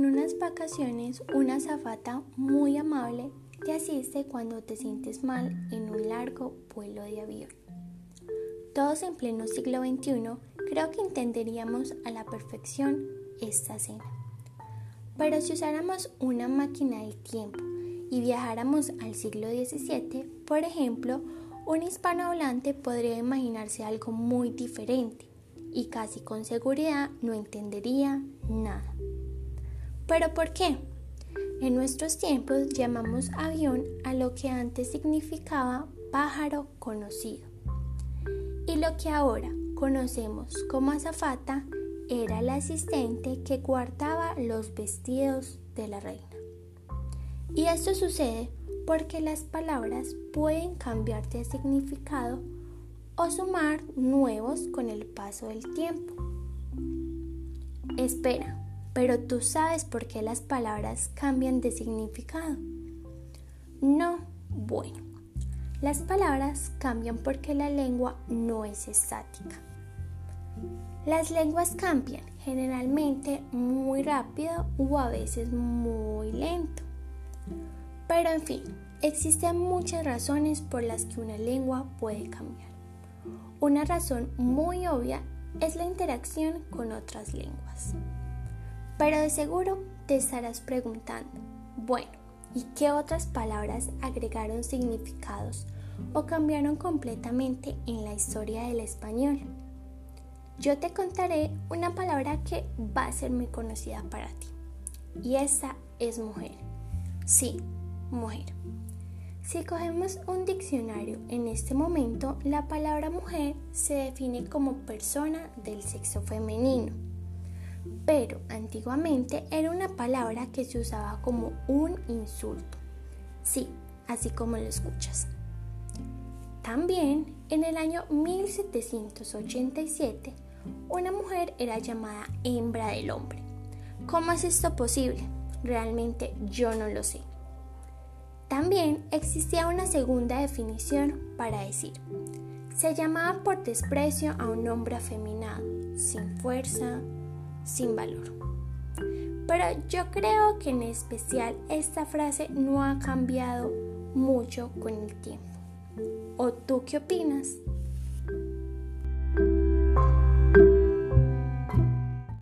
unas vacaciones, una zafata muy amable te asiste cuando te sientes mal en un largo vuelo de avión. Todos en pleno siglo XXI creo que entenderíamos a la perfección esta escena. Pero si usáramos una máquina del tiempo y viajáramos al siglo XVII, por ejemplo, un hispanohablante podría imaginarse algo muy diferente y casi con seguridad no entendería nada. ¿Pero por qué? En nuestros tiempos llamamos avión a lo que antes significaba pájaro conocido. Y lo que ahora conocemos como azafata era la asistente que guardaba los vestidos de la reina. Y esto sucede porque las palabras pueden cambiar de significado o sumar nuevos con el paso del tiempo. Espera, pero tú sabes por qué las palabras cambian de significado. No, bueno, las palabras cambian porque la lengua no es estática. Las lenguas cambian generalmente muy rápido o a veces muy lento. Pero en fin, existen muchas razones por las que una lengua puede cambiar. Una razón muy obvia es la interacción con otras lenguas. Pero de seguro te estarás preguntando, bueno, ¿y qué otras palabras agregaron significados o cambiaron completamente en la historia del español? Yo te contaré una palabra que va a ser muy conocida para ti. Y esa es mujer. Sí, mujer. Si cogemos un diccionario en este momento, la palabra mujer se define como persona del sexo femenino. Pero antiguamente era una palabra que se usaba como un insulto. Sí, así como lo escuchas. También en el año 1787, una mujer era llamada hembra del hombre. ¿Cómo es esto posible? Realmente yo no lo sé. También existía una segunda definición para decir, se llamaba por desprecio a un hombre afeminado, sin fuerza, sin valor. Pero yo creo que en especial esta frase no ha cambiado mucho con el tiempo. ¿O tú qué opinas?